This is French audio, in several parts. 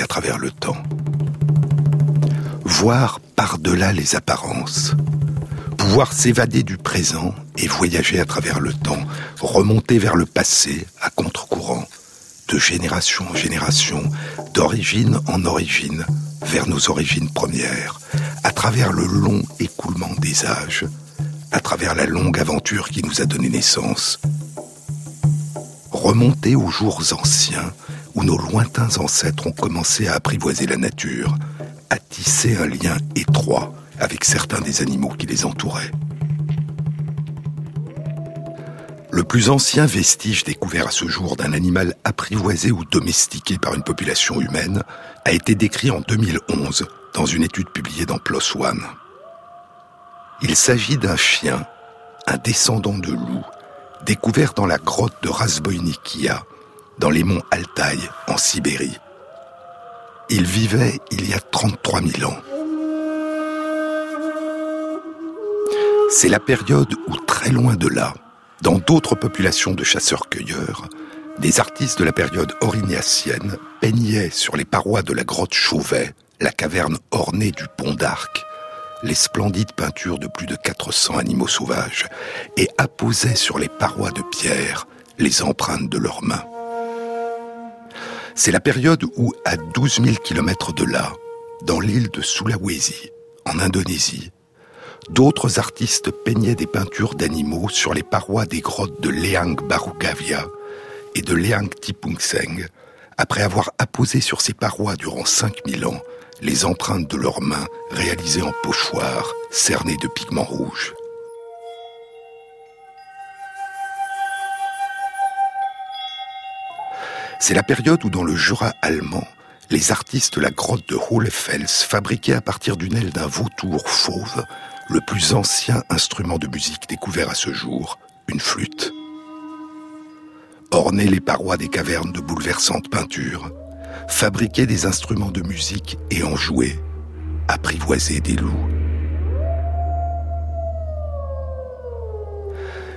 à travers le temps. Voir par-delà les apparences. Pouvoir s'évader du présent et voyager à travers le temps, remonter vers le passé à contre-courant, de génération en génération, d'origine en origine, vers nos origines premières, à travers le long écoulement des âges, à travers la longue aventure qui nous a donné naissance. Remonter aux jours anciens où nos lointains ancêtres ont commencé à apprivoiser la nature, à tisser un lien étroit avec certains des animaux qui les entouraient. Le plus ancien vestige découvert à ce jour d'un animal apprivoisé ou domestiqué par une population humaine a été décrit en 2011 dans une étude publiée dans PLOS ONE. Il s'agit d'un chien, un descendant de loup, découvert dans la grotte de Razboynikia, dans les monts Altaï, en Sibérie. Il vivait il y a 33 000 ans. C'est la période où, très loin de là, dans d'autres populations de chasseurs-cueilleurs, des artistes de la période orignacienne peignaient sur les parois de la grotte Chauvet, la caverne ornée du pont d'Arc, les splendides peintures de plus de 400 animaux sauvages et apposaient sur les parois de pierre les empreintes de leurs mains. C'est la période où, à 12 000 kilomètres de là, dans l'île de Sulawesi, en Indonésie, d'autres artistes peignaient des peintures d'animaux sur les parois des grottes de Leang Barugavia et de Leang Tipungseng, après avoir apposé sur ces parois durant 5000 ans les empreintes de leurs mains réalisées en pochoirs cernés de pigments rouges. C'est la période où dans le Jura allemand, les artistes de la grotte de Hohlefels fabriquaient à partir d'une aile d'un vautour fauve le plus ancien instrument de musique découvert à ce jour, une flûte. Orner les parois des cavernes de bouleversantes peintures, fabriquer des instruments de musique et en jouer, apprivoiser des loups.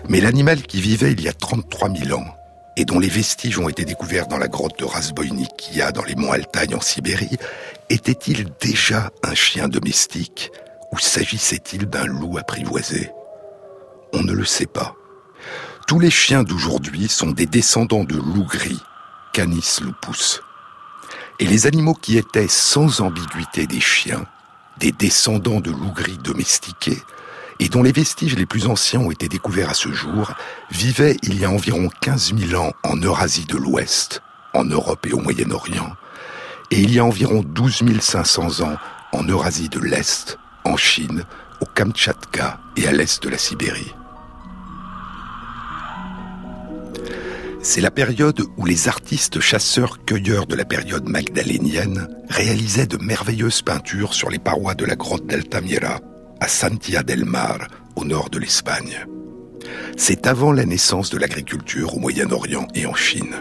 Mais l'animal qui vivait il y a 33 000 ans et dont les vestiges ont été découverts dans la grotte de Razboynikia dans les monts Altaï en Sibérie, était-il déjà un chien domestique ou s'agissait-il d'un loup apprivoisé? On ne le sait pas. Tous les chiens d'aujourd'hui sont des descendants de loups gris, Canis lupus. Et les animaux qui étaient sans ambiguïté des chiens, des descendants de loups gris domestiqués, et dont les vestiges les plus anciens ont été découverts à ce jour, vivaient il y a environ 15 000 ans en Eurasie de l'Ouest, en Europe et au Moyen-Orient, et il y a environ 12 500 ans en Eurasie de l'Est, en Chine, au Kamtchatka et à l'est de la Sibérie. C'est la période où les artistes chasseurs-cueilleurs de la période magdalénienne réalisaient de merveilleuses peintures sur les parois de la grotte d'Altamira, à Santia del Mar, au nord de l'Espagne. C'est avant la naissance de l'agriculture au Moyen-Orient et en Chine.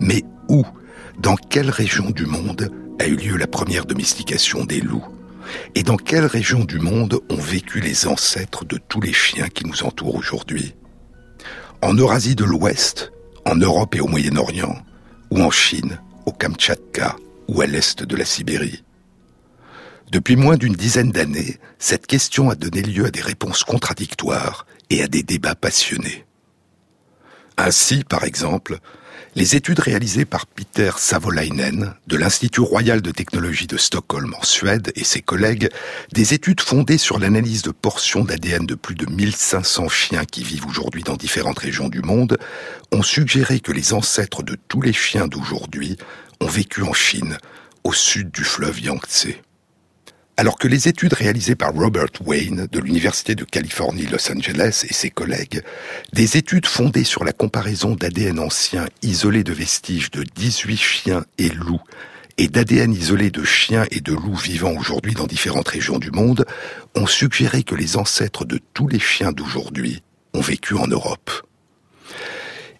Mais où, dans quelle région du monde a eu lieu la première domestication des loups? Et dans quelle région du monde ont vécu les ancêtres de tous les chiens qui nous entourent aujourd'hui? En Eurasie de l'Ouest, en Europe et au Moyen-Orient, ou en Chine, au Kamtchatka, ou à l'est de la Sibérie? Depuis moins d'une dizaine d'années, cette question a donné lieu à des réponses contradictoires et à des débats passionnés. Ainsi, par exemple, les études réalisées par Peter Savolainen de l'Institut royal de technologie de Stockholm en Suède et ses collègues, des études fondées sur l'analyse de portions d'ADN de plus de 1500 chiens qui vivent aujourd'hui dans différentes régions du monde, ont suggéré que les ancêtres de tous les chiens d'aujourd'hui ont vécu en Chine, au sud du fleuve Yangtze. Alors que les études réalisées par Robert Wayne de l'Université de Californie Los Angeles et ses collègues, des études fondées sur la comparaison d'ADN ancien isolé de vestiges de 18 chiens et loups et d'ADN isolé de chiens et de loups vivant aujourd'hui dans différentes régions du monde ont suggéré que les ancêtres de tous les chiens d'aujourd'hui ont vécu en Europe.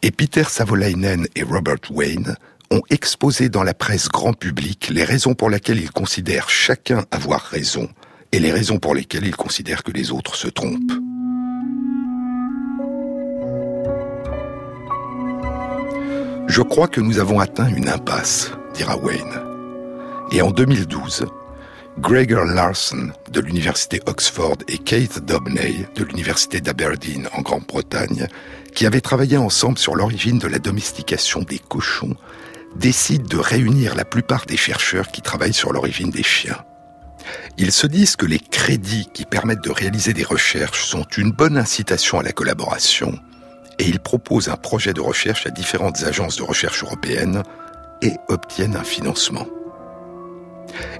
Et Peter Savolainen et Robert Wayne ont exposé dans la presse grand public les raisons pour lesquelles ils considèrent chacun avoir raison et les raisons pour lesquelles ils considèrent que les autres se trompent. Je crois que nous avons atteint une impasse, dira Wayne. Et en 2012, Gregor Larson de l'université Oxford et Keith Dobney de l'université d'Aberdeen en Grande-Bretagne, qui avaient travaillé ensemble sur l'origine de la domestication des cochons, décident de réunir la plupart des chercheurs qui travaillent sur l'origine des chiens. Ils se disent que les crédits qui permettent de réaliser des recherches sont une bonne incitation à la collaboration et ils proposent un projet de recherche à différentes agences de recherche européennes et obtiennent un financement.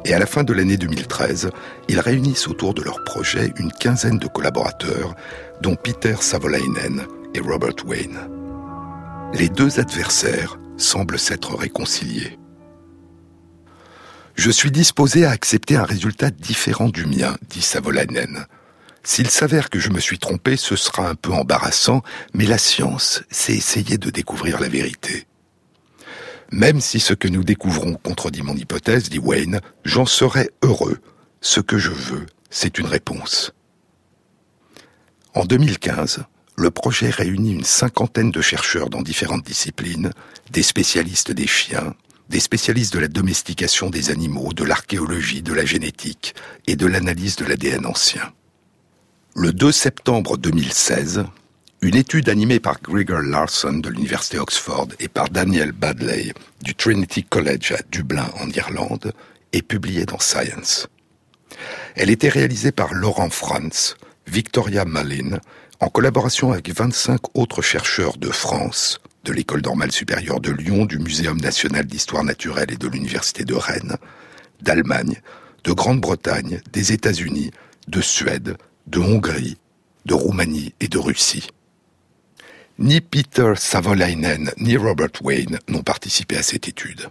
Et à la fin de l'année 2013, ils réunissent autour de leur projet une quinzaine de collaborateurs, dont Peter Savolainen et Robert Wayne. Les deux adversaires semblent s'être réconciliés. Je suis disposé à accepter un résultat différent du mien, dit Savolainen. S'il s'avère que je me suis trompé, ce sera un peu embarrassant, mais la science, c'est essayer de découvrir la vérité. Même si ce que nous découvrons contredit mon hypothèse, dit Wayne, j'en serai heureux. Ce que je veux, c'est une réponse. En 2015, le projet réunit une cinquantaine de chercheurs dans différentes disciplines, des spécialistes des chiens, des spécialistes de la domestication des animaux, de l'archéologie, de la génétique et de l'analyse de l'ADN ancien. Le 2 septembre 2016, une étude animée par Gregor Larson de l'Université Oxford et par Daniel Badley du Trinity College à Dublin en Irlande est publiée dans Science. Elle était réalisée par Laurent Franz, Victoria Malin, en collaboration avec 25 autres chercheurs de France, de l'École normale supérieure de Lyon, du Muséum national d'histoire naturelle et de l'Université de Rennes, d'Allemagne, de Grande-Bretagne, des États-Unis, de Suède, de Hongrie, de Roumanie et de Russie. Ni Peter Savolainen ni Robert Wayne n'ont participé à cette étude.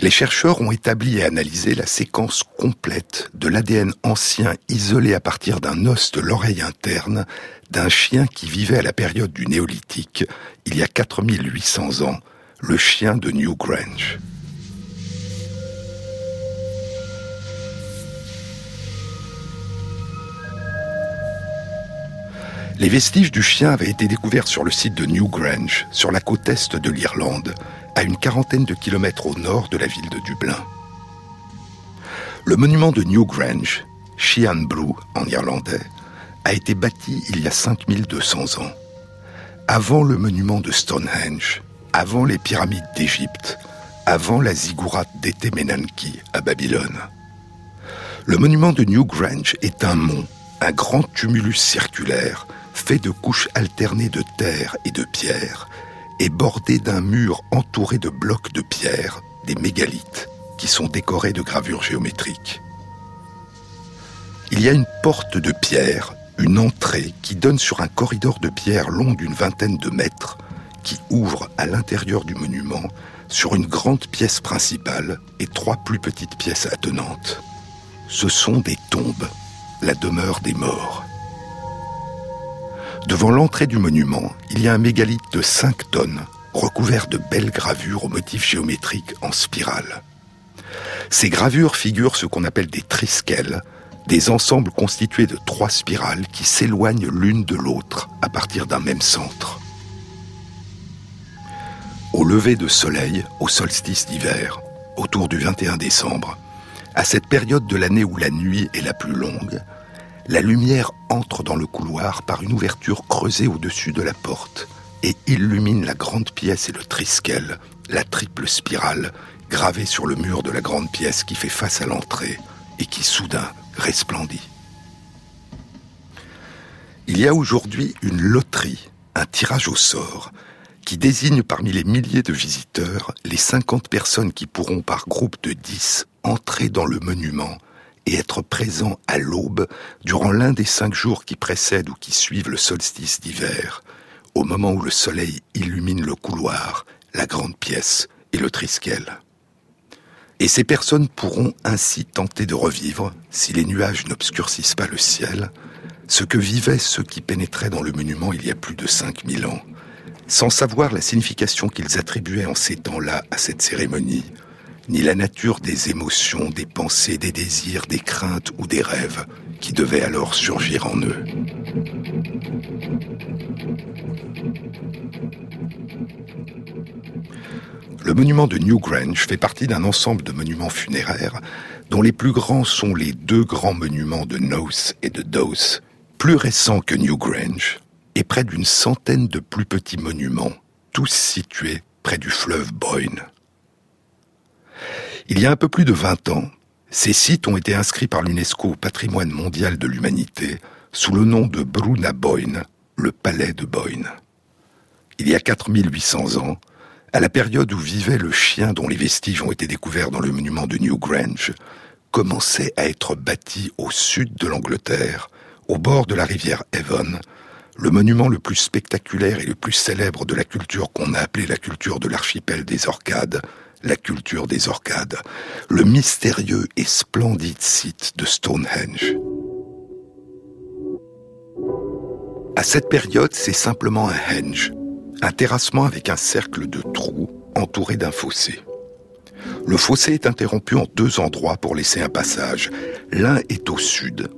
Les chercheurs ont établi et analysé la séquence complète de l'ADN ancien isolé à partir d'un os de l'oreille interne d'un chien qui vivait à la période du néolithique, il y a 4800 ans, le chien de New Grange. Les vestiges du chien avaient été découverts sur le site de Newgrange, sur la côte est de l'Irlande, à une quarantaine de kilomètres au nord de la ville de Dublin. Le monument de Newgrange, Sheehan en irlandais, a été bâti il y a 5200 ans. Avant le monument de Stonehenge, avant les pyramides d'Égypte, avant la ziggurat d'Etemenanki à Babylone. Le monument de Newgrange est un mont, un grand tumulus circulaire fait de couches alternées de terre et de pierre, et bordé d'un mur entouré de blocs de pierre, des mégalithes, qui sont décorés de gravures géométriques. Il y a une porte de pierre, une entrée qui donne sur un corridor de pierre long d'une vingtaine de mètres, qui ouvre à l'intérieur du monument sur une grande pièce principale et trois plus petites pièces attenantes. Ce sont des tombes, la demeure des morts. Devant l'entrée du monument, il y a un mégalithe de 5 tonnes, recouvert de belles gravures aux motifs géométriques en spirale. Ces gravures figurent ce qu'on appelle des trisquelles, des ensembles constitués de trois spirales qui s'éloignent l'une de l'autre à partir d'un même centre. Au lever de soleil, au solstice d'hiver, autour du 21 décembre, à cette période de l'année où la nuit est la plus longue, la lumière entre dans le couloir par une ouverture creusée au-dessus de la porte et illumine la grande pièce et le triskel, la triple spirale, gravée sur le mur de la grande pièce qui fait face à l'entrée et qui soudain resplendit. Il y a aujourd'hui une loterie, un tirage au sort, qui désigne parmi les milliers de visiteurs les 50 personnes qui pourront par groupe de 10 entrer dans le monument et être présent à l'aube durant l'un des cinq jours qui précèdent ou qui suivent le solstice d'hiver, au moment où le soleil illumine le couloir, la grande pièce et le triskel. Et ces personnes pourront ainsi tenter de revivre, si les nuages n'obscurcissent pas le ciel, ce que vivaient ceux qui pénétraient dans le monument il y a plus de 5000 ans, sans savoir la signification qu'ils attribuaient en ces temps-là à cette cérémonie, ni la nature des émotions, des pensées, des désirs, des craintes ou des rêves qui devaient alors surgir en eux. Le monument de Newgrange fait partie d'un ensemble de monuments funéraires dont les plus grands sont les deux grands monuments de Knowth et de Dowth, plus récents que Newgrange, et près d'une centaine de plus petits monuments, tous situés près du fleuve Boyne. Il y a un peu plus de 20 ans, ces sites ont été inscrits par l'UNESCO au patrimoine mondial de l'humanité sous le nom de Bruna Boyne, le palais de Boyne. Il y a 4800 ans, à la période où vivait le chien dont les vestiges ont été découverts dans le monument de Newgrange, commençait à être bâti au sud de l'Angleterre, au bord de la rivière Avon, le monument le plus spectaculaire et le plus célèbre de la culture qu'on a appelée la culture de l'archipel des Orcades, la culture des Orcades, le mystérieux et splendide site de Stonehenge. À cette période, c'est simplement un henge, un terrassement avec un cercle de trous entouré d'un fossé. Le fossé est interrompu en deux endroits pour laisser un passage. L'un est au sud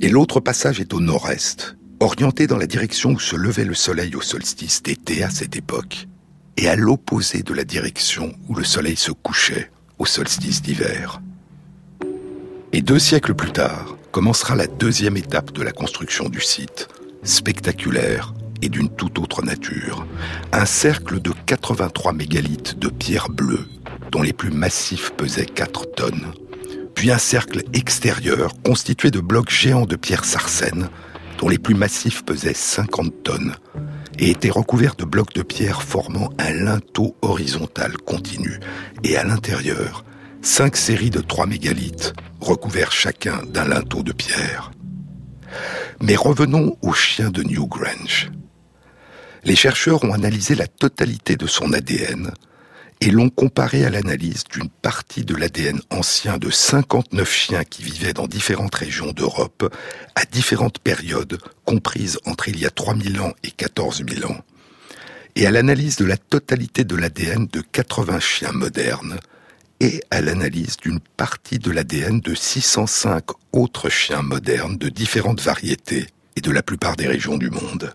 et l'autre passage est au nord-est, orienté dans la direction où se levait le soleil au solstice d'été à cette époque, et à l'opposé de la direction où le soleil se couchait au solstice d'hiver. Et deux siècles plus tard, commencera la deuxième étape de la construction du site, spectaculaire, et d'une toute autre nature. Un cercle de 83 mégalithes de pierre bleue, dont les plus massifs pesaient 4 tonnes. Puis un cercle extérieur constitué de blocs géants de pierre sarcène, dont les plus massifs pesaient 50 tonnes, et étaient recouverts de blocs de pierre formant un linteau horizontal continu. Et à l'intérieur, cinq séries de 3 mégalithes, recouverts chacun d'un linteau de pierre. Mais revenons au chien de Newgrange les chercheurs ont analysé la totalité de son ADN et l'ont comparé à l'analyse d'une partie de l'ADN ancien de 59 chiens qui vivaient dans différentes régions d'Europe à différentes périodes comprises entre il y a 3000 ans et 14 000 ans, et à l'analyse de la totalité de l'ADN de 80 chiens modernes, et à l'analyse d'une partie de l'ADN de 605 autres chiens modernes de différentes variétés et de la plupart des régions du monde.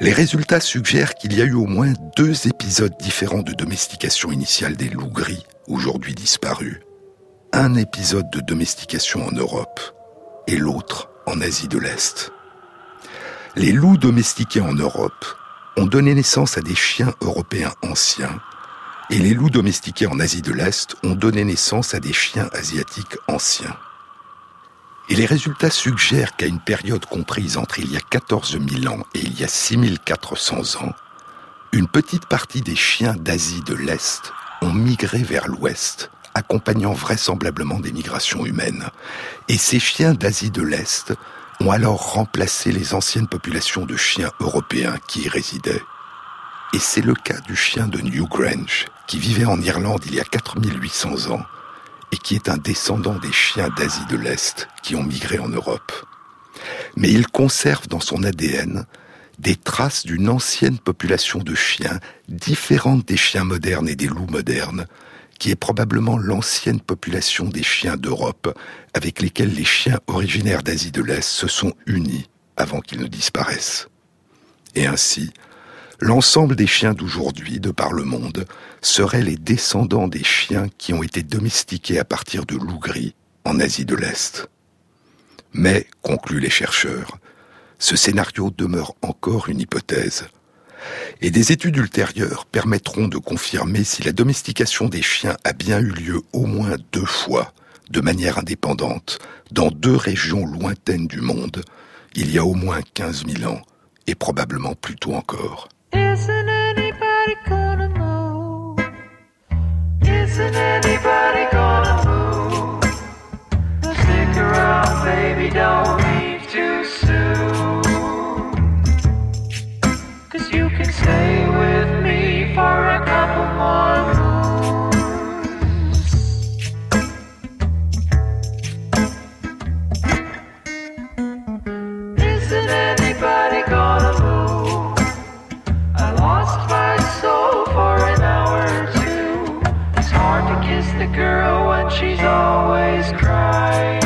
Les résultats suggèrent qu'il y a eu au moins deux épisodes différents de domestication initiale des loups gris, aujourd'hui disparus. Un épisode de domestication en Europe et l'autre en Asie de l'Est. Les loups domestiqués en Europe ont donné naissance à des chiens européens anciens et les loups domestiqués en Asie de l'Est ont donné naissance à des chiens asiatiques anciens. Et les résultats suggèrent qu'à une période comprise entre il y a 14 000 ans et il y a 6400 ans, une petite partie des chiens d'Asie de l'Est ont migré vers l'Ouest, accompagnant vraisemblablement des migrations humaines. Et ces chiens d'Asie de l'Est ont alors remplacé les anciennes populations de chiens européens qui y résidaient. Et c'est le cas du chien de Newgrange, qui vivait en Irlande il y a 4800 ans et qui est un descendant des chiens d'Asie de l'Est qui ont migré en Europe. Mais il conserve dans son ADN des traces d'une ancienne population de chiens différente des chiens modernes et des loups modernes, qui est probablement l'ancienne population des chiens d'Europe avec lesquels les chiens originaires d'Asie de l'Est se sont unis avant qu'ils ne disparaissent. Et ainsi, L'ensemble des chiens d'aujourd'hui, de par le monde, seraient les descendants des chiens qui ont été domestiqués à partir de loups gris en Asie de l'Est. Mais, concluent les chercheurs, ce scénario demeure encore une hypothèse. Et des études ultérieures permettront de confirmer si la domestication des chiens a bien eu lieu au moins deux fois, de manière indépendante, dans deux régions lointaines du monde, il y a au moins 15 000 ans, et probablement plus tôt encore. Isn't anybody gonna move? Isn't anybody gonna move? Stick around, baby, don't leave too soon. Cause you can stay is the girl when she's always crying.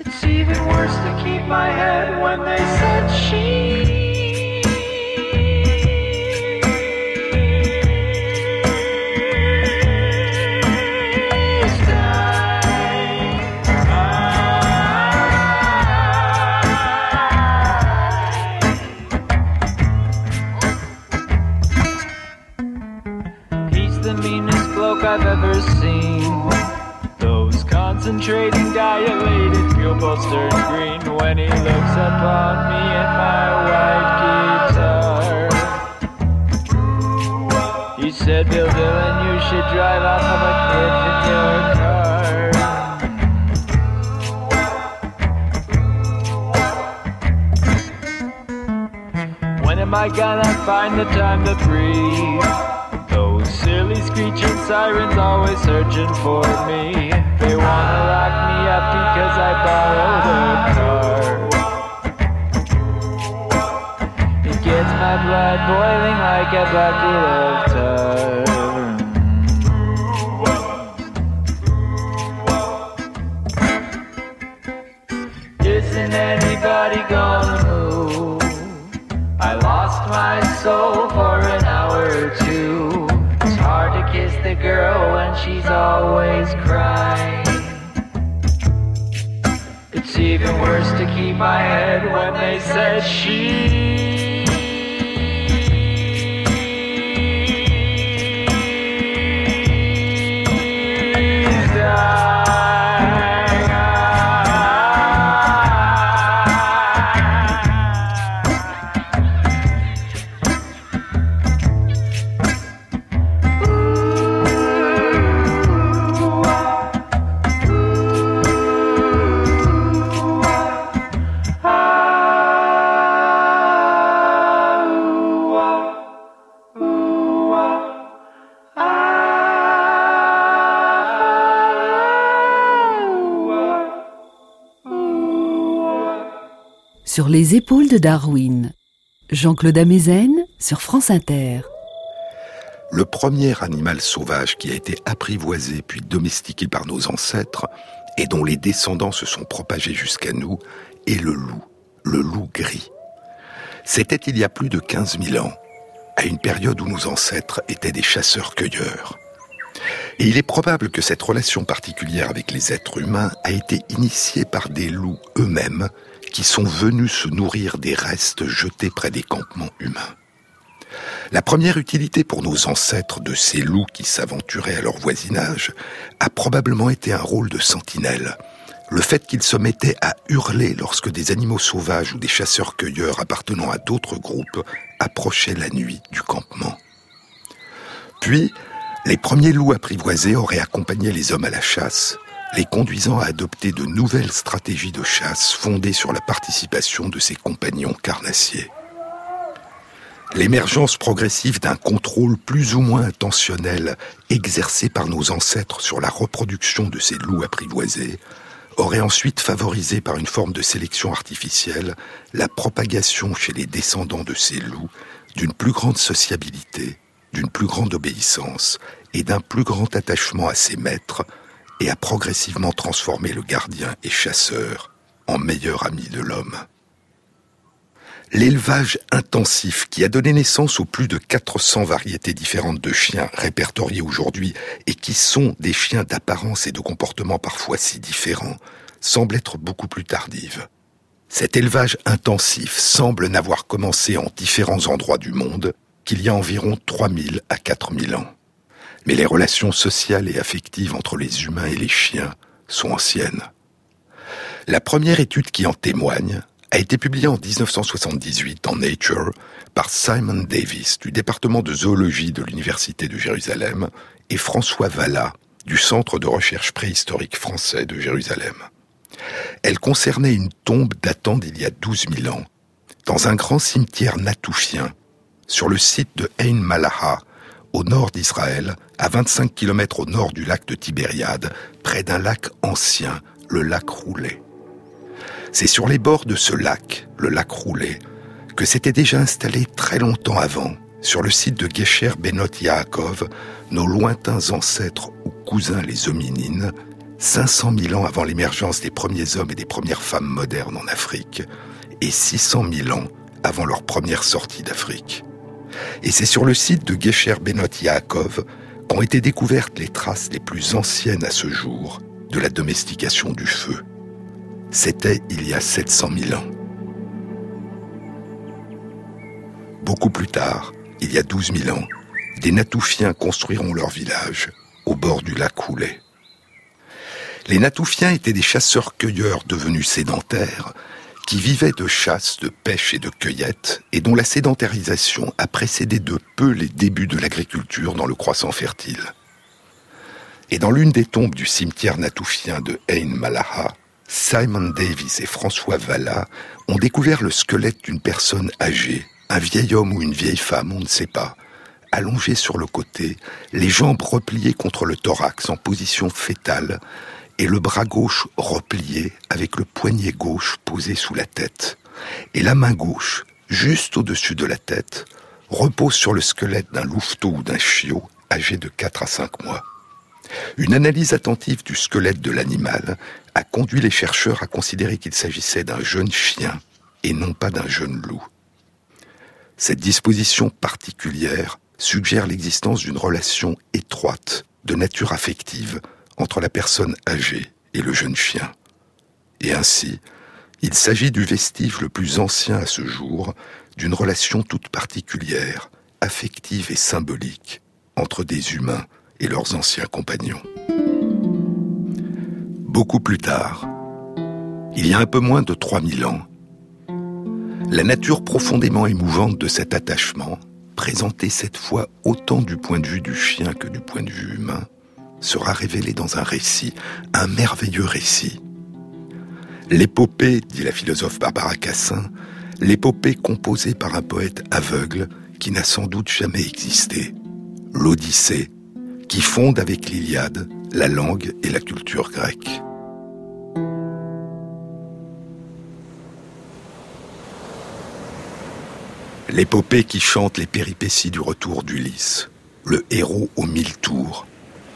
It's even worse to keep my head when they concentrating, dilated pupils turn green when he looks upon me and my white guitar. He said, Bill Dylan, you should drive off of a cliff in your car. When am I gonna find the time to breathe? Screeching sirens always searching for me. They wanna lock me up because I borrowed a car. It gets my blood boiling like a bucket of my head when they said she. Les épaules de Darwin, Jean-Claude Amezen sur France Inter. Le premier animal sauvage qui a été apprivoisé puis domestiqué par nos ancêtres et dont les descendants se sont propagés jusqu'à nous est le loup, le loup gris. C'était il y a plus de 15 000 ans, à une période où nos ancêtres étaient des chasseurs-cueilleurs. Et il est probable que cette relation particulière avec les êtres humains a été initiée par des loups eux-mêmes qui sont venus se nourrir des restes jetés près des campements humains. La première utilité pour nos ancêtres de ces loups qui s'aventuraient à leur voisinage a probablement été un rôle de sentinelle. Le fait qu'ils se mettaient à hurler lorsque des animaux sauvages ou des chasseurs-cueilleurs appartenant à d'autres groupes approchaient la nuit du campement. Puis, les premiers loups apprivoisés auraient accompagné les hommes à la chasse, les conduisant à adopter de nouvelles stratégies de chasse fondées sur la participation de ses compagnons carnassiers. L'émergence progressive d'un contrôle plus ou moins intentionnel exercé par nos ancêtres sur la reproduction de ces loups apprivoisés aurait ensuite favorisé par une forme de sélection artificielle la propagation chez les descendants de ces loups d'une plus grande sociabilité, d'une plus grande obéissance et d'un plus grand attachement à ses maîtres et a progressivement transformé le gardien et chasseur en meilleur ami de l'homme. L'élevage intensif qui a donné naissance aux plus de 400 variétés différentes de chiens répertoriés aujourd'hui et qui sont des chiens d'apparence et de comportement parfois si différents semble être beaucoup plus tardive. Cet élevage intensif semble n'avoir commencé en différents endroits du monde qu'il y a environ 3000 à 4000 ans. Mais les relations sociales et affectives entre les humains et les chiens sont anciennes. La première étude qui en témoigne a été publiée en 1978 en Nature par Simon Davis du département de zoologie de l'Université de Jérusalem et François Vallat du Centre de recherche préhistorique français de Jérusalem. Elle concernait une tombe datant d'il y a 12 000 ans, dans un grand cimetière natoufien, sur le site de Ein Malaha, au nord d'Israël, à 25 km au nord du lac de Tibériade, près d'un lac ancien, le lac Roulet. C'est sur les bords de ce lac, le lac Roulet, que s'étaient déjà installés très longtemps avant, sur le site de Gesher Benot Yaakov, nos lointains ancêtres ou cousins les hominines, 500 000 ans avant l'émergence des premiers hommes et des premières femmes modernes en Afrique, et 600 000 ans avant leur première sortie d'Afrique. Et c'est sur le site de Gesher Benot Yaakov qu'ont été découvertes les traces les plus anciennes à ce jour de la domestication du feu. C'était il y a 700 000 ans. Beaucoup plus tard, il y a 12 000 ans, des Natoufiens construiront leur village, au bord du lac Roulet. Les Natoufiens étaient des chasseurs-cueilleurs devenus sédentaires qui vivaient de chasse, de pêche et de cueillette, et dont la sédentarisation a précédé de peu les débuts de l'agriculture dans le croissant fertile. Et dans l'une des tombes du cimetière natoufien de Ain Malaha, Simon Davis et François Valla ont découvert le squelette d'une personne âgée, un vieil homme ou une vieille femme, on ne sait pas, allongé sur le côté, les jambes repliées contre le thorax en position fétale, et le bras gauche replié avec le poignet gauche posé sous la tête, et la main gauche, juste au-dessus de la tête, repose sur le squelette d'un louveteau ou d'un chiot âgé de 4 à 5 mois. Une analyse attentive du squelette de l'animal a conduit les chercheurs à considérer qu'il s'agissait d'un jeune chien et non pas d'un jeune loup. Cette disposition particulière suggère l'existence d'une relation étroite de nature affective entre la personne âgée et le jeune chien. Et ainsi, il s'agit du vestige le plus ancien à ce jour d'une relation toute particulière, affective et symbolique entre des humains et leurs anciens compagnons. Beaucoup plus tard, il y a un peu moins de 3000 ans, la nature profondément émouvante de cet attachement, présentée cette fois autant du point de vue du chien que du point de vue humain, sera révélée dans un récit, un merveilleux récit. L'épopée, dit la philosophe Barbara Cassin, l'épopée composée par un poète aveugle qui n'a sans doute jamais existé, l'Odyssée, qui fonde avec l'Iliade la langue et la culture grecque. L'épopée qui chante les péripéties du retour d'Ulysse, le héros aux mille tours,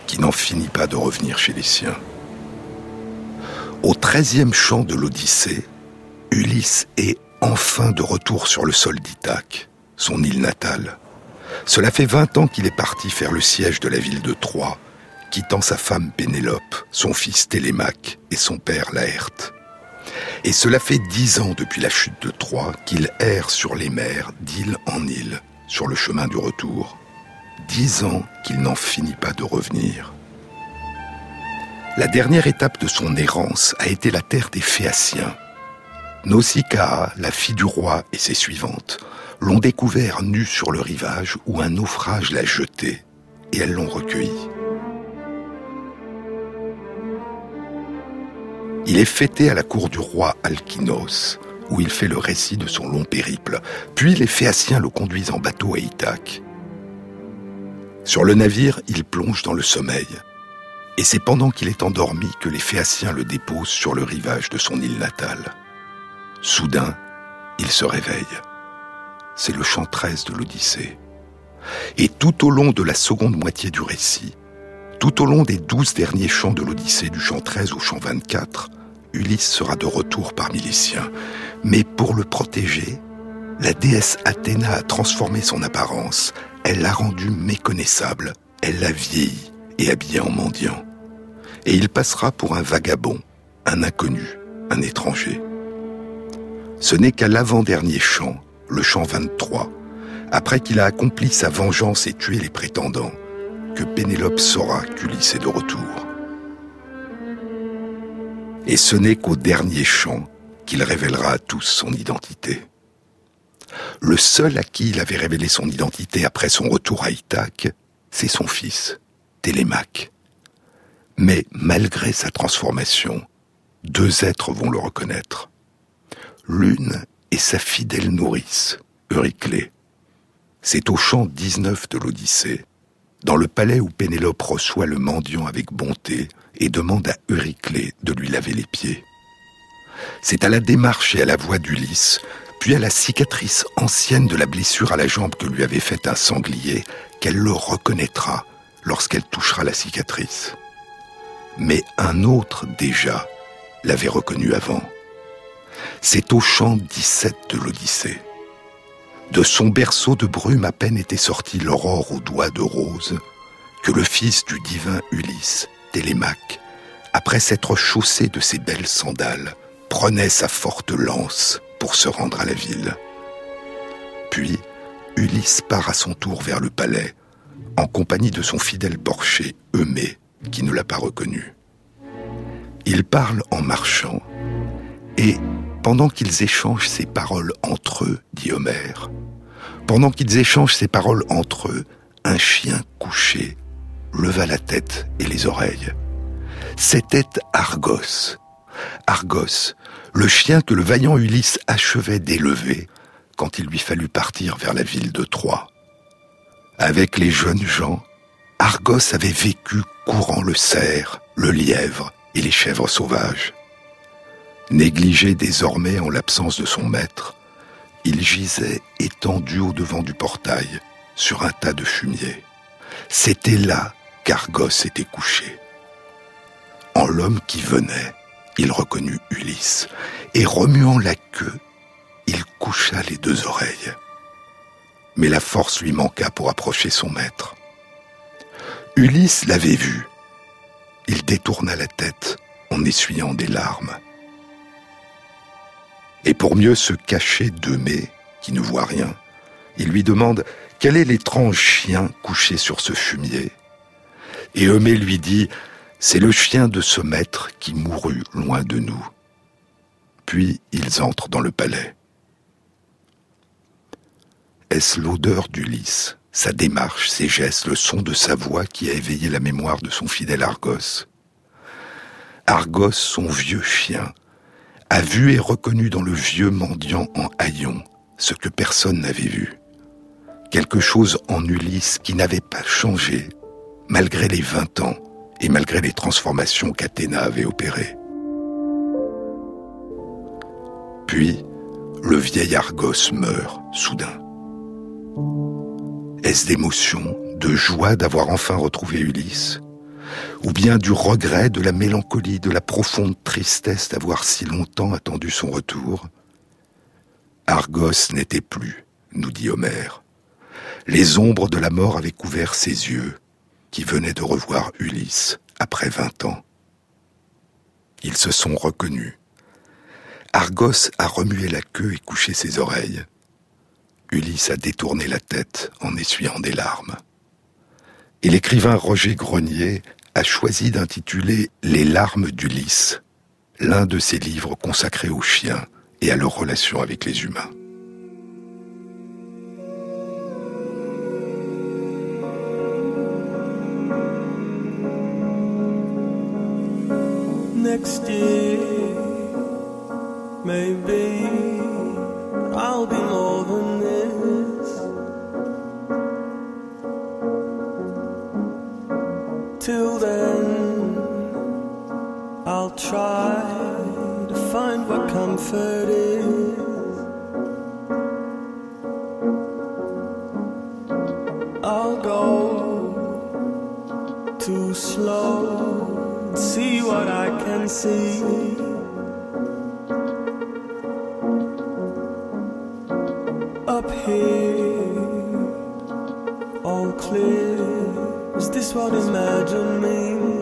qui n'en finit pas de revenir chez les siens. Au treizième chant de l'Odyssée, Ulysse est enfin de retour sur le sol d'Ithaque, son île natale. Cela fait vingt ans qu'il est parti faire le siège de la ville de Troie, quittant sa femme Pénélope, son fils Télémaque et son père Laerte. Et cela fait dix ans depuis la chute de Troie qu'il erre sur les mers d'île en île, sur le chemin du retour, dix ans qu'il n'en finit pas de revenir. La dernière étape de son errance a été la terre des Phéaciens. Nausicaa, la fille du roi et ses suivantes, l'ont découvert nue sur le rivage où un naufrage l'a jetée, et elles l'ont recueilli. Il est fêté à la cour du roi Alkinos, où il fait le récit de son long périple. Puis les Phéaciens le conduisent en bateau à Ithaque. Sur le navire, il plonge dans le sommeil. Et c'est pendant qu'il est endormi que les Phéaciens le déposent sur le rivage de son île natale. Soudain, il se réveille. C'est le chant 13 de l'Odyssée. Et tout au long de la seconde moitié du récit, tout au long des douze derniers chants de l'Odyssée du chant 13 au chant 24, Ulysse sera de retour parmi les siens. Mais pour le protéger, la déesse Athéna a transformé son apparence, elle l'a rendu méconnaissable, elle l'a vieilli et habillé en mendiant. Et il passera pour un vagabond, un inconnu, un étranger. Ce n'est qu'à l'avant-dernier chant, le chant 23, après qu'il a accompli sa vengeance et tué les prétendants, que Pénélope saura qu'Ulysse est de retour. Et ce n'est qu'au dernier chant qu'il révélera à tous son identité. Le seul à qui il avait révélé son identité après son retour à Ithaque, c'est son fils, Télémaque. Mais malgré sa transformation, deux êtres vont le reconnaître. L'une est sa fidèle nourrice, Euryclée. C'est au chant 19 de l'Odyssée, dans le palais où Pénélope reçoit le mendiant avec bonté et demande à Euryclée de lui laver les pieds. C'est à la démarche et à la voix d'Ulysse puis à la cicatrice ancienne de la blessure à la jambe que lui avait faite un sanglier, qu'elle le reconnaîtra lorsqu'elle touchera la cicatrice. Mais un autre déjà l'avait reconnu avant. C'est au chant 17 de l'Odyssée. De son berceau de brume à peine était sortie l'aurore aux doigts de rose, que le fils du divin Ulysse, Télémaque, après s'être chaussé de ses belles sandales, prenait sa forte lance pour se rendre à la ville. Puis, Ulysse part à son tour vers le palais, en compagnie de son fidèle porcher Eumée, qui ne l'a pas reconnu. Ils parlent en marchant, et pendant qu'ils échangent ces paroles entre eux, dit Homère, pendant qu'ils échangent ces paroles entre eux, un chien couché leva la tête et les oreilles. C'était Argos. Argos, le chien que le vaillant Ulysse achevait d'élever quand il lui fallut partir vers la ville de Troie. Avec les jeunes gens, Argos avait vécu courant le cerf, le lièvre et les chèvres sauvages. Négligé désormais en l'absence de son maître, il gisait étendu au devant du portail, sur un tas de fumier. C'était là qu'Argos était couché. En l'homme qui venait, il reconnut Ulysse, et remuant la queue, il coucha les deux oreilles. Mais la force lui manqua pour approcher son maître. Ulysse l'avait vu. Il détourna la tête en essuyant des larmes. Et pour mieux se cacher d'Eumée, qui ne voit rien, il lui demande quel est l'étrange chien couché sur ce fumier. Et Eumée lui dit c'est le chien de ce maître qui mourut loin de nous. Puis ils entrent dans le palais. Est-ce l'odeur d'Ulysse, sa démarche, ses gestes, le son de sa voix qui a éveillé la mémoire de son fidèle Argos? Argos, son vieux chien, a vu et reconnu dans le vieux mendiant en haillons ce que personne n'avait vu. Quelque chose en Ulysse qui n'avait pas changé, malgré les vingt ans et malgré les transformations qu'Athéna avait opérées. Puis, le vieil Argos meurt soudain. Est-ce d'émotion, de joie d'avoir enfin retrouvé Ulysse Ou bien du regret, de la mélancolie, de la profonde tristesse d'avoir si longtemps attendu son retour? Argos n'était plus, nous dit Homère. Les ombres de la mort avaient couvert ses yeux, qui venaient de revoir Ulysse après vingt ans. Ils se sont reconnus. Argos a remué la queue et couché ses oreilles. Ulysse a détourné la tête en essuyant des larmes. Et l'écrivain Roger Grenier a choisi d'intituler Les larmes d'Ulysse, l'un de ses livres consacrés aux chiens et à leur relation avec les humains. Next year, maybe I'll be more than this. Till then, I'll try to find what comfort is. I'll go too slow see what I can see. Up here, all clear. Is this what imagine?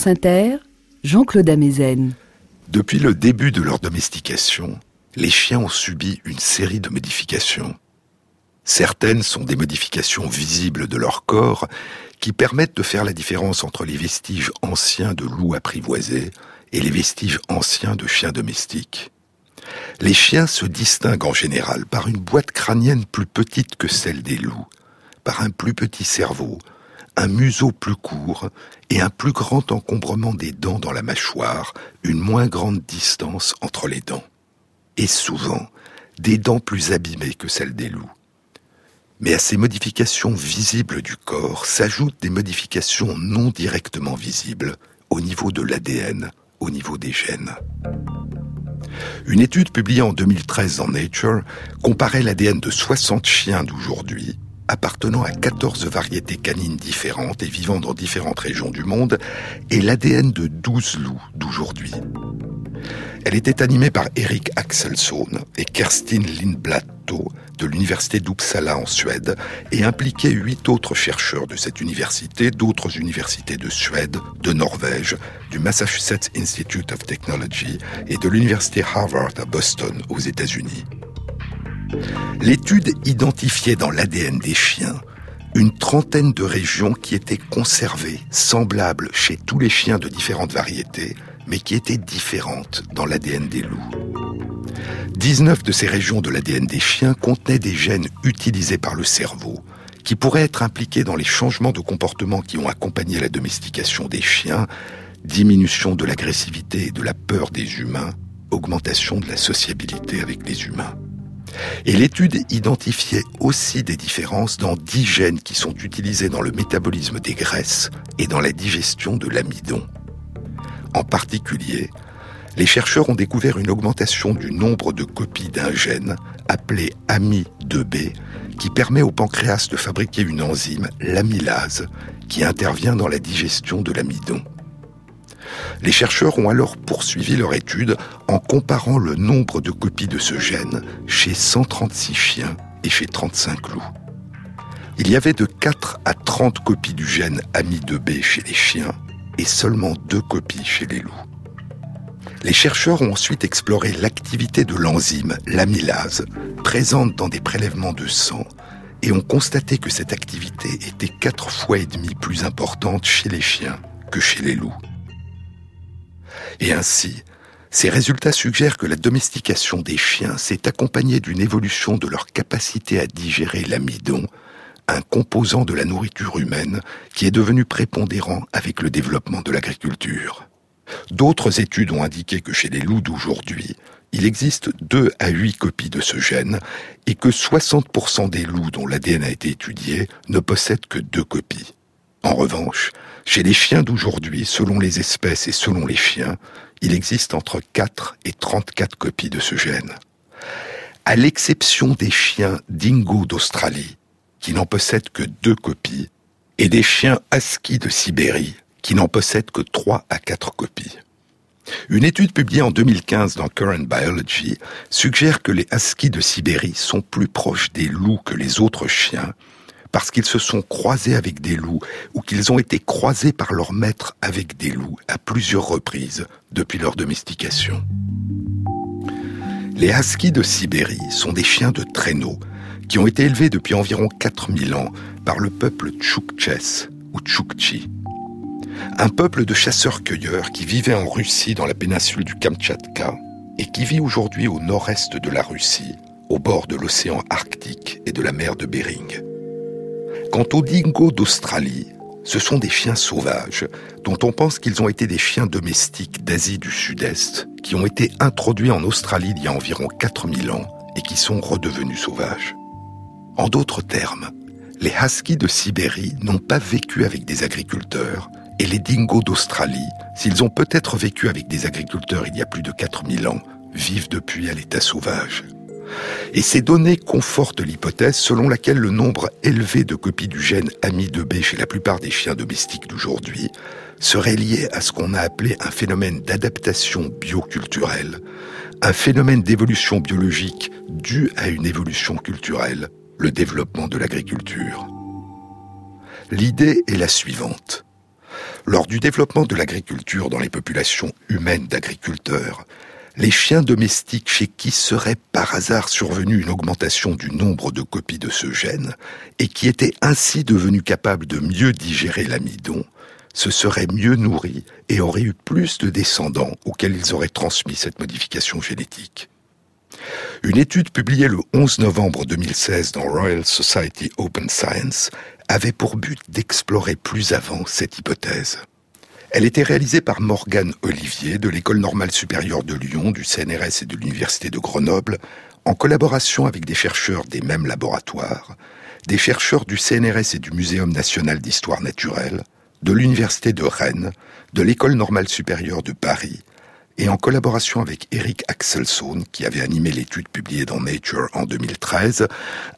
France Inter, Jean-Claude Amezen. Depuis le début de leur domestication, les chiens ont subi une série de modifications. Certaines sont des modifications visibles de leur corps qui permettent de faire la différence entre les vestiges anciens de loups apprivoisés et les vestiges anciens de chiens domestiques. Les chiens se distinguent en général par une boîte crânienne plus petite que celle des loups, par un plus petit cerveau, un museau plus court et un plus grand encombrement des dents dans la mâchoire, une moins grande distance entre les dents. Et souvent, des dents plus abîmées que celles des loups. Mais à ces modifications visibles du corps s'ajoutent des modifications non directement visibles au niveau de l'ADN, au niveau des gènes. Une étude publiée en 2013 dans Nature comparait l'ADN de 60 chiens d'aujourd'hui, appartenant à 14 variétés canines différentes et vivant dans différentes régions du monde, et l'ADN de 12 loups d'aujourd'hui. Elle était animée par Eric Axelsson et Kerstin Lindblatto de l'université d'Uppsala en Suède et impliquait huit autres chercheurs de cette université, d'autres universités de Suède, de Norvège, du Massachusetts Institute of Technology et de l'université Harvard à Boston aux États-Unis. L'étude identifiait dans l'ADN des chiens une trentaine de régions qui étaient conservées, semblables chez tous les chiens de différentes variétés, mais qui étaient différentes dans l'ADN des loups. 19 de ces régions de l'ADN des chiens contenaient des gènes utilisés par le cerveau, qui pourraient être impliqués dans les changements de comportement qui ont accompagné la domestication des chiens, diminution de l'agressivité et de la peur des humains, augmentation de la sociabilité avec les humains. Et l'étude identifiait aussi des différences dans 10 gènes qui sont utilisés dans le métabolisme des graisses et dans la digestion de l'amidon. En particulier, les chercheurs ont découvert une augmentation du nombre de copies d'un gène appelé AMI2B qui permet au pancréas de fabriquer une enzyme, l'amylase, qui intervient dans la digestion de l'amidon. Les chercheurs ont alors poursuivi leur étude en comparant le nombre de copies de ce gène chez 136 chiens et chez 35 loups. Il y avait de 4 à 30 copies du gène AMI2B chez les chiens et seulement deux copies chez les loups. Les chercheurs ont ensuite exploré l'activité de l'enzyme, l'amylase, présente dans des prélèvements de sang, et ont constaté que cette activité était quatre fois et demi plus importante chez les chiens que chez les loups. Et ainsi, ces résultats suggèrent que la domestication des chiens s'est accompagnée d'une évolution de leur capacité à digérer l'amidon, un composant de la nourriture humaine qui est devenu prépondérant avec le développement de l'agriculture. D'autres études ont indiqué que chez les loups d'aujourd'hui, il existe 2 à 8 copies de ce gène et que 60% des loups dont l'ADN a été étudié ne possèdent que deux copies. En revanche, chez les chiens d'aujourd'hui, selon les espèces et selon les chiens, il existe entre 4 et 34 copies de ce gène. À l'exception des chiens dingo d'Australie, qui n'en possèdent que deux copies, et des chiens husky de Sibérie, qui n'en possèdent que trois à quatre copies. Une étude publiée en 2015 dans Current Biology suggère que les huskies de Sibérie sont plus proches des loups que les autres chiens parce qu'ils se sont croisés avec des loups ou qu'ils ont été croisés par leur maître avec des loups à plusieurs reprises depuis leur domestication. Les huskies de Sibérie sont des chiens de traîneau qui ont été élevés depuis environ 4000 ans par le peuple Tchoukches ou Tchoukchi. Un peuple de chasseurs-cueilleurs qui vivait en Russie dans la péninsule du Kamtchatka et qui vit aujourd'hui au nord-est de la Russie, au bord de l'océan Arctique et de la mer de Bering. Quant aux dingos d'Australie, ce sont des chiens sauvages dont on pense qu'ils ont été des chiens domestiques d'Asie du Sud-Est qui ont été introduits en Australie il y a environ 4000 ans et qui sont redevenus sauvages. En d'autres termes, les huskies de Sibérie n'ont pas vécu avec des agriculteurs, et les dingos d'Australie, s'ils ont peut-être vécu avec des agriculteurs il y a plus de 4000 ans, vivent depuis à l'état sauvage. Et ces données confortent l'hypothèse selon laquelle le nombre élevé de copies du gène AMI2B chez la plupart des chiens domestiques d'aujourd'hui serait lié à ce qu'on a appelé un phénomène d'adaptation bioculturelle, un phénomène d'évolution biologique dû à une évolution culturelle le développement de l'agriculture. L'idée est la suivante. Lors du développement de l'agriculture dans les populations humaines d'agriculteurs, les chiens domestiques chez qui serait par hasard survenue une augmentation du nombre de copies de ce gène, et qui étaient ainsi devenus capables de mieux digérer l'amidon, se seraient mieux nourris et auraient eu plus de descendants auxquels ils auraient transmis cette modification génétique. Une étude publiée le 11 novembre 2016 dans Royal Society Open Science avait pour but d'explorer plus avant cette hypothèse. Elle était réalisée par Morgane Olivier de l'École normale supérieure de Lyon, du CNRS et de l'Université de Grenoble, en collaboration avec des chercheurs des mêmes laboratoires, des chercheurs du CNRS et du Muséum national d'histoire naturelle, de l'Université de Rennes, de l'École normale supérieure de Paris, et en collaboration avec Eric Axelson, qui avait animé l'étude publiée dans Nature en 2013,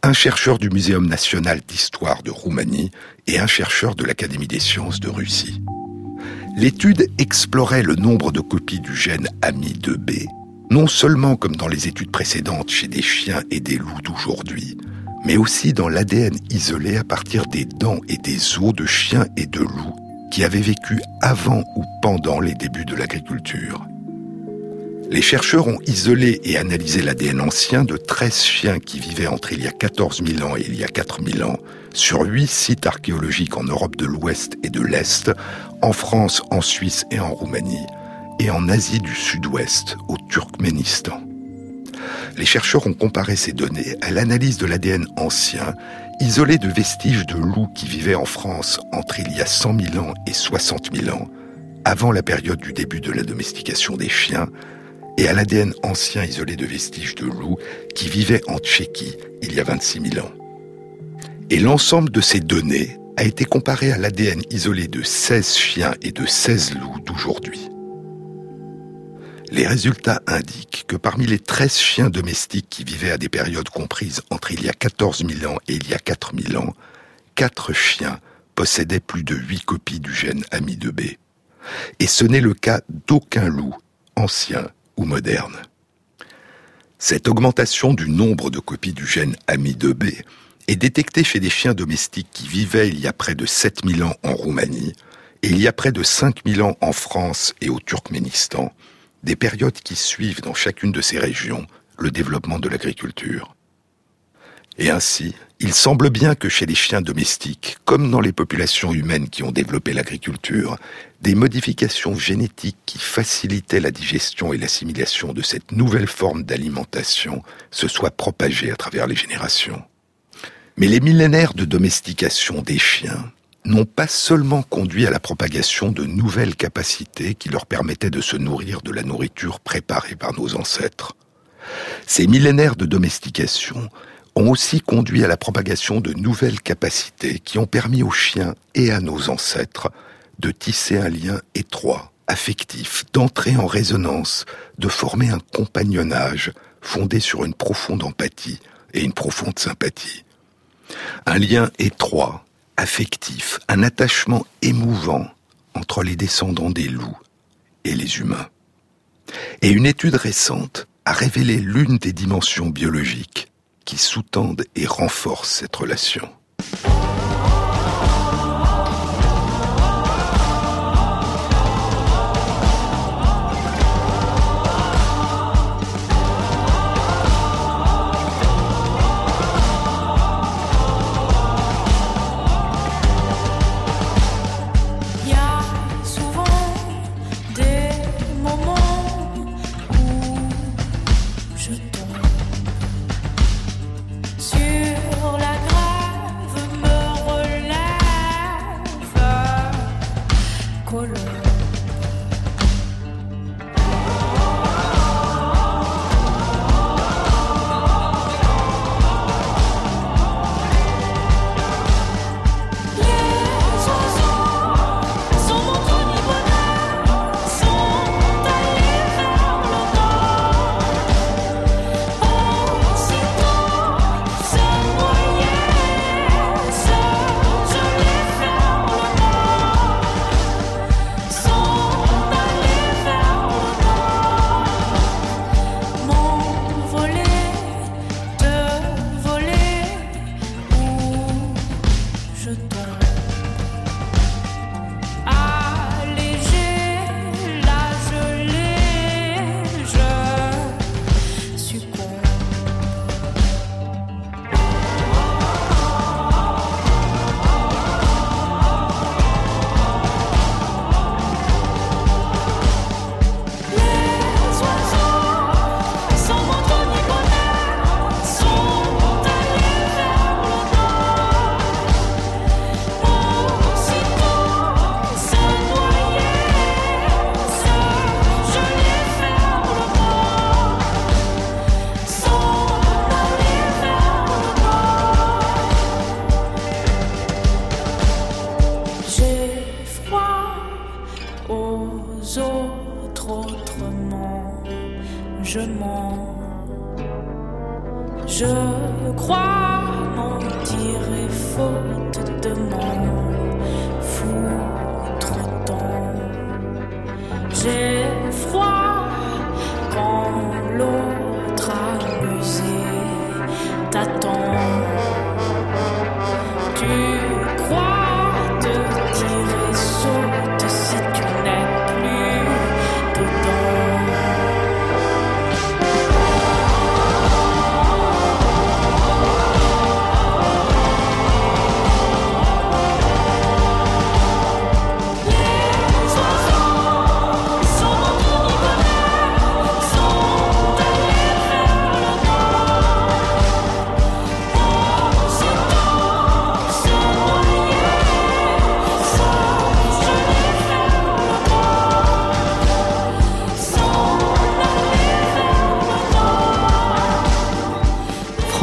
un chercheur du Muséum national d'histoire de Roumanie et un chercheur de l'Académie des sciences de Russie. L'étude explorait le nombre de copies du gène AMI2B, non seulement comme dans les études précédentes chez des chiens et des loups d'aujourd'hui, mais aussi dans l'ADN isolé à partir des dents et des os de chiens et de loups qui avaient vécu avant ou pendant les débuts de l'agriculture. Les chercheurs ont isolé et analysé l'ADN ancien de 13 chiens qui vivaient entre il y a 14 000 ans et il y a 4 000 ans sur 8 sites archéologiques en Europe de l'Ouest et de l'Est, en France, en Suisse et en Roumanie, et en Asie du Sud-Ouest, au Turkménistan. Les chercheurs ont comparé ces données à l'analyse de l'ADN ancien, isolé de vestiges de loups qui vivaient en France entre il y a 100 000 ans et 60 000 ans, avant la période du début de la domestication des chiens, et à l'ADN ancien isolé de vestiges de loups qui vivaient en Tchéquie il y a 26 000 ans. Et l'ensemble de ces données a été comparé à l'ADN isolé de 16 chiens et de 16 loups d'aujourd'hui. Les résultats indiquent que parmi les 13 chiens domestiques qui vivaient à des périodes comprises entre il y a 14 000 ans et il y a 4 000 ans, 4 chiens possédaient plus de 8 copies du gène AMI2B. Et ce n'est le cas d'aucun loup, ancien ou moderne. Cette augmentation du nombre de copies du gène AMI2B est détectée chez des chiens domestiques qui vivaient il y a près de 7000 ans en Roumanie et il y a près de 5000 ans en France et au Turkménistan, des périodes qui suivent dans chacune de ces régions le développement de l'agriculture. Et ainsi, il semble bien que chez les chiens domestiques, comme dans les populations humaines qui ont développé l'agriculture, des modifications génétiques qui facilitaient la digestion et l'assimilation de cette nouvelle forme d'alimentation se soient propagées à travers les générations. Mais les millénaires de domestication des chiens n'ont pas seulement conduit à la propagation de nouvelles capacités qui leur permettaient de se nourrir de la nourriture préparée par nos ancêtres. Ces millénaires de domestication ont aussi conduit à la propagation de nouvelles capacités qui ont permis aux chiens et à nos ancêtres de tisser un lien étroit, affectif, d'entrer en résonance, de former un compagnonnage fondé sur une profonde empathie et une profonde sympathie. Un lien étroit, affectif, un attachement émouvant entre les descendants des loups et les humains. Et une étude récente a révélé l'une des dimensions biologiques qui sous-tendent et renforcent cette relation.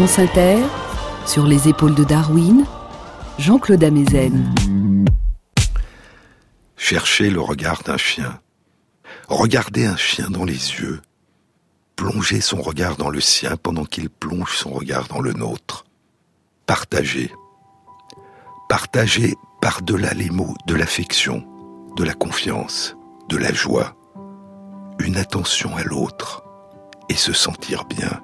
France sur les épaules de Darwin, Jean-Claude Amezen. Chercher le regard d'un chien. Regarder un chien dans les yeux. Plonger son regard dans le sien pendant qu'il plonge son regard dans le nôtre. Partager. Partager par-delà les mots de l'affection, de la confiance, de la joie. Une attention à l'autre et se sentir bien.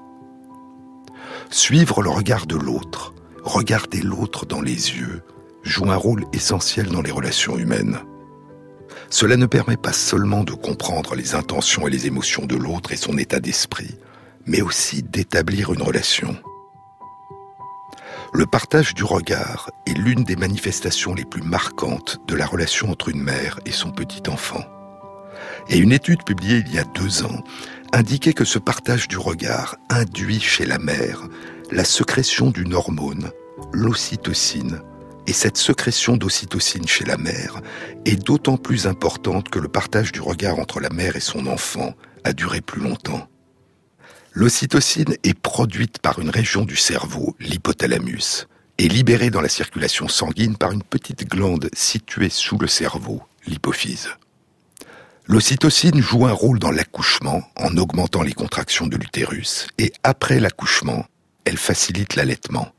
Suivre le regard de l'autre, regarder l'autre dans les yeux, joue un rôle essentiel dans les relations humaines. Cela ne permet pas seulement de comprendre les intentions et les émotions de l'autre et son état d'esprit, mais aussi d'établir une relation. Le partage du regard est l'une des manifestations les plus marquantes de la relation entre une mère et son petit enfant. Et une étude publiée il y a deux ans indiquait que ce partage du regard induit chez la mère la sécrétion d'une hormone, l'ocytocine, et cette sécrétion d'ocytocine chez la mère est d'autant plus importante que le partage du regard entre la mère et son enfant a duré plus longtemps. L'ocytocine est produite par une région du cerveau, l'hypothalamus, et libérée dans la circulation sanguine par une petite glande située sous le cerveau, l'hypophyse. L'ocytocine joue un rôle dans l'accouchement en augmentant les contractions de l'utérus, et après l'accouchement, elle facilite l'allaitement.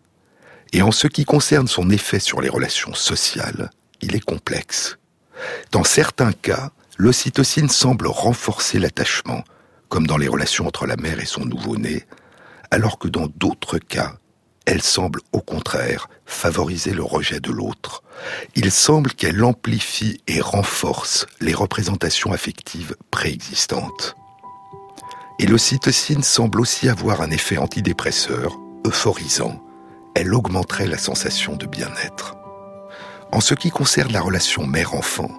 Et en ce qui concerne son effet sur les relations sociales, il est complexe. Dans certains cas, l'ocytocine semble renforcer l'attachement, comme dans les relations entre la mère et son nouveau-né, alors que dans d'autres cas, elle semble au contraire favoriser le rejet de l'autre. Il semble qu'elle amplifie et renforce les représentations affectives préexistantes. Et l'ocytocine semble aussi avoir un effet antidépresseur, euphorisant. Elle augmenterait la sensation de bien-être. En ce qui concerne la relation mère-enfant,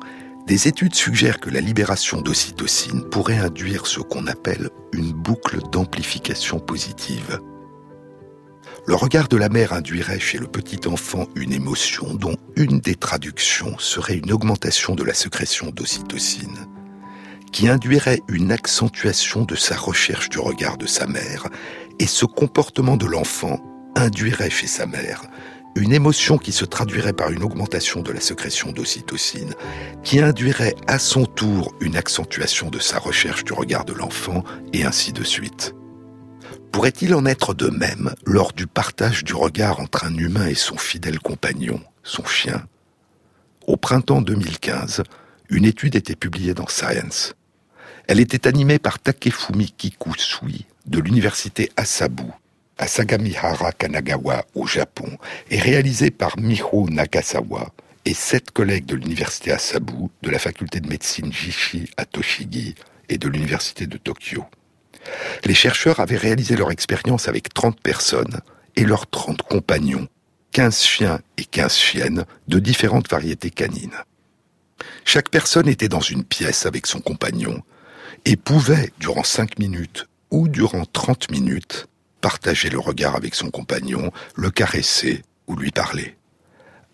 des études suggèrent que la libération d'ocytocine pourrait induire ce qu'on appelle une boucle d'amplification positive. Le regard de la mère induirait chez le petit enfant une émotion dont une des traductions serait une augmentation de la sécrétion d'ocytocine, qui induirait une accentuation de sa recherche du regard de sa mère, et ce comportement de l'enfant induirait chez sa mère une émotion qui se traduirait par une augmentation de la sécrétion d'ocytocine, qui induirait à son tour une accentuation de sa recherche du regard de l'enfant, et ainsi de suite. Pourrait-il en être de même lors du partage du regard entre un humain et son fidèle compagnon, son chien? Au printemps 2015, une étude était publiée dans Science. Elle était animée par Takefumi Kikusui de l'université Asabu, à Sagamihara Kanagawa au Japon, et réalisée par Miho Nakasawa et sept collègues de l'université Asabu, de la faculté de médecine Jishi à Toshigi et de l'université de Tokyo. Les chercheurs avaient réalisé leur expérience avec 30 personnes et leurs 30 compagnons, 15 chiens et 15 chiennes de différentes variétés canines. Chaque personne était dans une pièce avec son compagnon et pouvait, durant 5 minutes ou durant 30 minutes, partager le regard avec son compagnon, le caresser ou lui parler.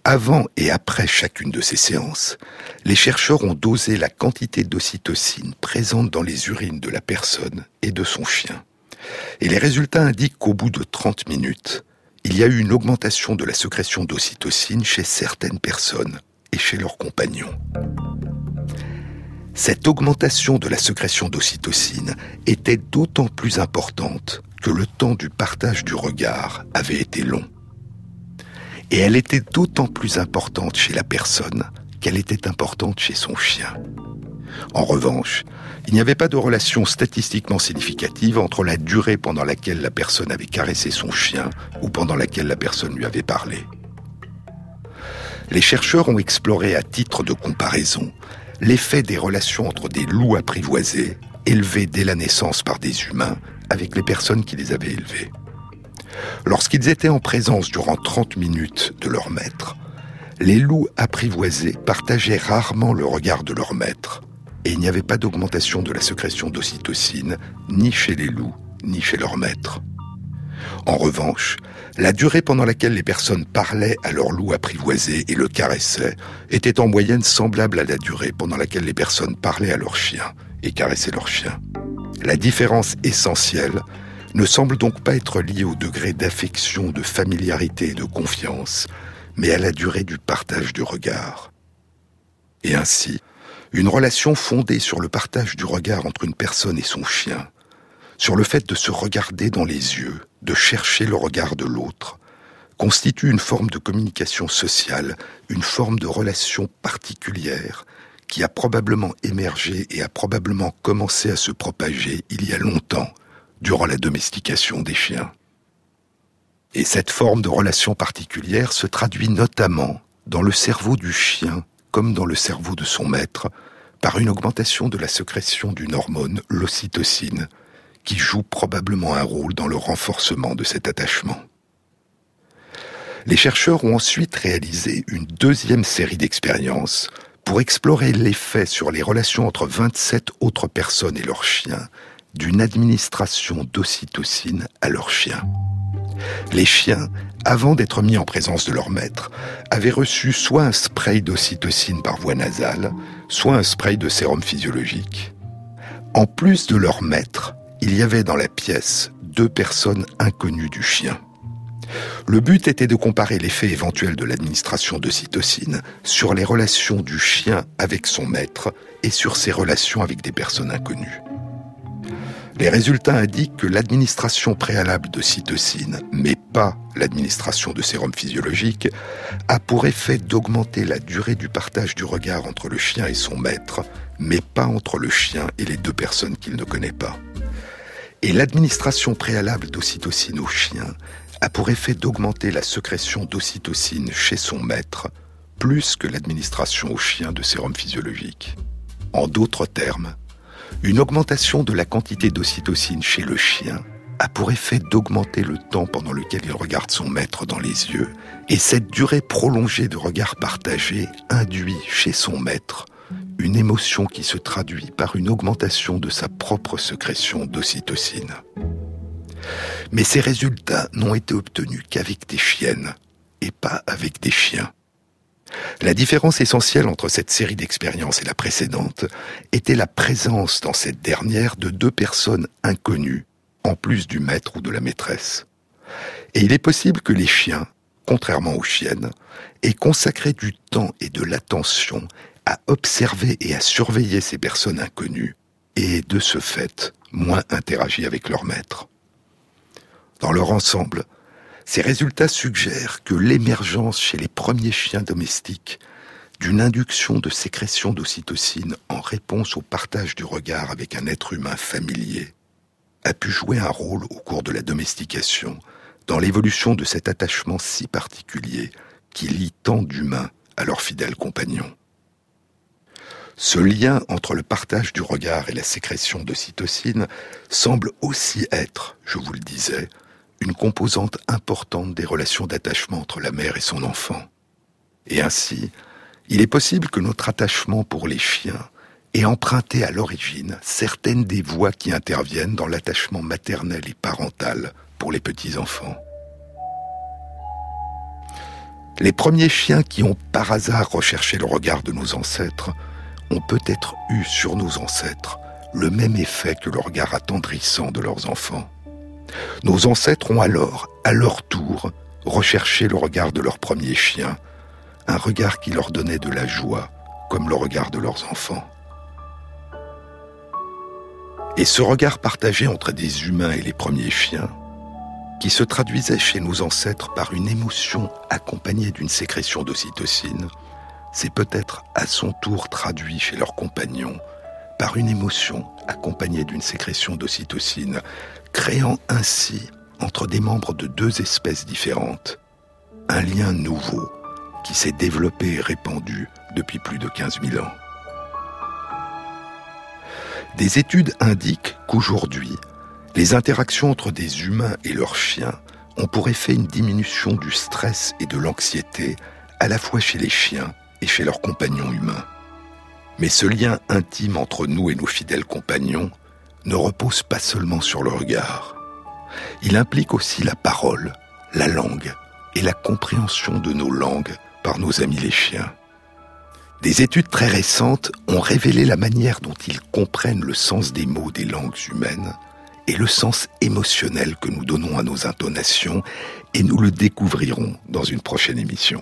Avant et après chacune de ces séances, les chercheurs ont dosé la quantité d'ocytocine présente dans les urines de la personne et de son chien. Et les résultats indiquent qu'au bout de 30 minutes, il y a eu une augmentation de la sécrétion d'ocytocine chez certaines personnes et chez leurs compagnons. Cette augmentation de la sécrétion d'ocytocine était d'autant plus importante que le temps du partage du regard avait été long. Et elle était d'autant plus importante chez la personne qu'elle était importante chez son chien. En revanche, il n'y avait pas de relation statistiquement significative entre la durée pendant laquelle la personne avait caressé son chien ou pendant laquelle la personne lui avait parlé. Les chercheurs ont exploré à titre de comparaison l'effet des relations entre des loups apprivoisés, élevés dès la naissance par des humains, avec les personnes qui les avaient élevés. Lorsqu'ils étaient en présence durant 30 minutes de leur maître, les loups apprivoisés partageaient rarement le regard de leur maître, et il n'y avait pas d'augmentation de la sécrétion d'ocytocine, ni chez les loups, ni chez leur maître. En revanche, la durée pendant laquelle les personnes parlaient à leur loup apprivoisé et le caressaient était en moyenne semblable à la durée pendant laquelle les personnes parlaient à leur chien et caressaient leur chien. La différence essentielle ne semble donc pas être liée au degré d'affection, de familiarité et de confiance, mais à la durée du partage du regard. Et ainsi, une relation fondée sur le partage du regard entre une personne et son chien, sur le fait de se regarder dans les yeux, de chercher le regard de l'autre, constitue une forme de communication sociale, une forme de relation particulière qui a probablement émergé et a probablement commencé à se propager il y a longtemps, durant la domestication des chiens. Et cette forme de relation particulière se traduit notamment dans le cerveau du chien comme dans le cerveau de son maître par une augmentation de la sécrétion d'une hormone, l'ocytocine, qui joue probablement un rôle dans le renforcement de cet attachement. Les chercheurs ont ensuite réalisé une deuxième série d'expériences pour explorer l'effet sur les relations entre 27 autres personnes et leurs chiens d'une administration d'ocytocine à leurs chiens. Les chiens, avant d'être mis en présence de leur maître, avaient reçu soit un spray d'ocytocine par voie nasale, soit un spray de sérum physiologique. En plus de leur maître, il y avait dans la pièce deux personnes inconnues du chien. Le but était de comparer l'effet éventuel de l'administration de cytocine sur les relations du chien avec son maître et sur ses relations avec des personnes inconnues. Les résultats indiquent que l'administration préalable de cytocine, mais pas l'administration de sérum physiologique, a pour effet d'augmenter la durée du partage du regard entre le chien et son maître, mais pas entre le chien et les deux personnes qu'il ne connaît pas. Et l'administration préalable d'ocytocine au chien a pour effet d'augmenter la sécrétion d'ocytocine chez son maître, plus que l'administration au chien de sérum physiologique. En d'autres termes, une augmentation de la quantité d'ocytocine chez le chien a pour effet d'augmenter le temps pendant lequel il regarde son maître dans les yeux, et cette durée prolongée de regard partagé induit chez son maître une émotion qui se traduit par une augmentation de sa propre sécrétion d'ocytocine. Mais ces résultats n'ont été obtenus qu'avec des chiennes et pas avec des chiens. La différence essentielle entre cette série d'expériences et la précédente était la présence dans cette dernière de deux personnes inconnues, en plus du maître ou de la maîtresse. Et il est possible que les chiens, contrairement aux chiennes, aient consacré du temps et de l'attention à observer et à surveiller ces personnes inconnues, et de ce fait, moins interagi avec leur maître. Dans leur ensemble, ces résultats suggèrent que l'émergence chez les premiers chiens domestiques d'une induction de sécrétion d'ocytocine en réponse au partage du regard avec un être humain familier a pu jouer un rôle au cours de la domestication dans l'évolution de cet attachement si particulier qui lie tant d'humains à leurs fidèles compagnons. Ce lien entre le partage du regard et la sécrétion d'ocytocine semble aussi être, je vous le disais, une composante importante des relations d'attachement entre la mère et son enfant. Et ainsi, il est possible que notre attachement pour les chiens ait emprunté à l'origine certaines des voies qui interviennent dans l'attachement maternel et parental pour les petits-enfants. Les premiers chiens qui ont par hasard recherché le regard de nos ancêtres ont peut-être eu sur nos ancêtres le même effet que le regard attendrissant de leurs enfants. Nos ancêtres ont alors, à leur tour, recherché le regard de leur premier chien, un regard qui leur donnait de la joie, comme le regard de leurs enfants. Et ce regard partagé entre des humains et les premiers chiens, qui se traduisait chez nos ancêtres par une émotion accompagnée d'une sécrétion d'ocytocine, s'est peut-être à son tour traduit chez leurs compagnons par une émotion accompagnée d'une sécrétion d'ocytocine, créant ainsi entre des membres de deux espèces différentes un lien nouveau qui s'est développé et répandu depuis plus de 15 000 ans. Des études indiquent qu'aujourd'hui, les interactions entre des humains et leurs chiens ont pour effet une diminution du stress et de l'anxiété à la fois chez les chiens et chez leurs compagnons humains. Mais ce lien intime entre nous et nos fidèles compagnons ne repose pas seulement sur le regard. Il implique aussi la parole, la langue et la compréhension de nos langues par nos amis les chiens. Des études très récentes ont révélé la manière dont ils comprennent le sens des mots des langues humaines et le sens émotionnel que nous donnons à nos intonations, et nous le découvrirons dans une prochaine émission.